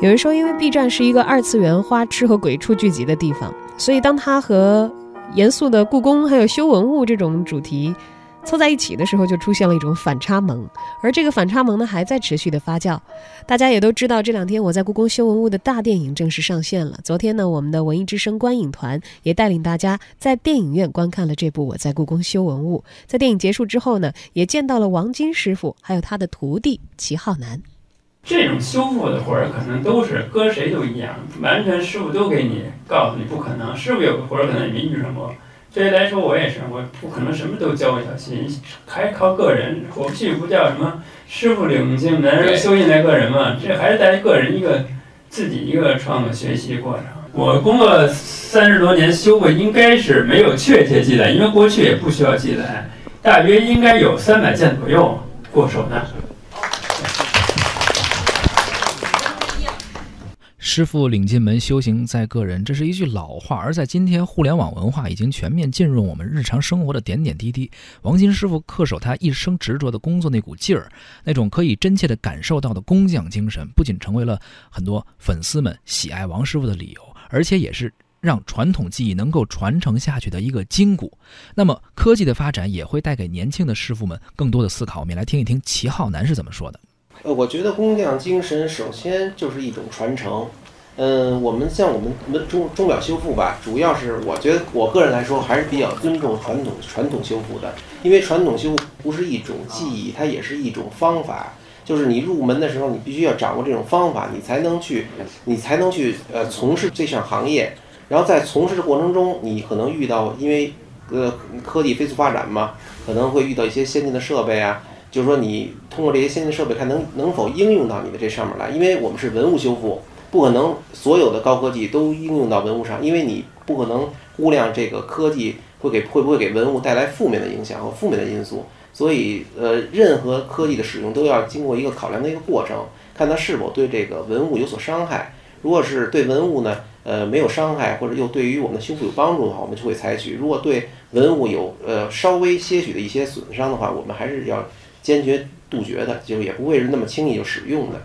有人说，因为 B 站是一个二次元花痴和鬼畜聚集的地方，所以当它和严肃的故宫还有修文物这种主题凑在一起的时候，就出现了一种反差萌。而这个反差萌呢，还在持续的发酵。大家也都知道，这两天我在故宫修文物的大电影正式上线了。昨天呢，我们的文艺之声观影团也带领大家在电影院观看了这部《我在故宫修文物》。在电影结束之后呢，也见到了王晶师傅，还有他的徒弟齐浩南。这种修复的活儿可能都是搁谁都一样，完全师傅都给你告诉你不可能。师傅有个活儿可能也没遇上过。对于来说，我也是，我不可能什么都教一小心，还靠个人。过去不叫什么师傅领进门，修行在个人嘛，这还是在个人一个自己一个创作学习过程。我工作三十多年，修过应该是没有确切记载，因为过去也不需要记载，大约应该有三百件左右过手的。师傅领进门，修行在个人，这是一句老话。而在今天，互联网文化已经全面进入我们日常生活的点点滴滴。王金师傅恪守他一生执着的工作那股劲儿，那种可以真切地感受到的工匠精神，不仅成为了很多粉丝们喜爱王师傅的理由，而且也是让传统技艺能够传承下去的一个筋骨。那么，科技的发展也会带给年轻的师傅们更多的思考。我们来听一听齐浩南是怎么说的。呃，我觉得工匠精神首先就是一种传承。嗯，我们像我们钟钟表修复吧，主要是我觉得我个人来说还是比较尊重传统传统修复的，因为传统修复不是一种技艺，它也是一种方法。就是你入门的时候，你必须要掌握这种方法，你才能去，你才能去呃从事这项行业。然后在从事的过程中，你可能遇到，因为呃科技飞速发展嘛，可能会遇到一些先进的设备啊。就是说，你通过这些先进设备，看能能否应用到你的这上面来。因为我们是文物修复，不可能所有的高科技都应用到文物上，因为你不可能估量这个科技会给会不会给文物带来负面的影响和负面的因素。所以，呃，任何科技的使用都要经过一个考量的一个过程，看它是否对这个文物有所伤害。如果是对文物呢，呃，没有伤害，或者又对于我们的修复有帮助的话，我们就会采取；如果对文物有呃稍微些许的一些损伤的话，我们还是要。坚决杜绝的，就也不会是那么轻易就使用的。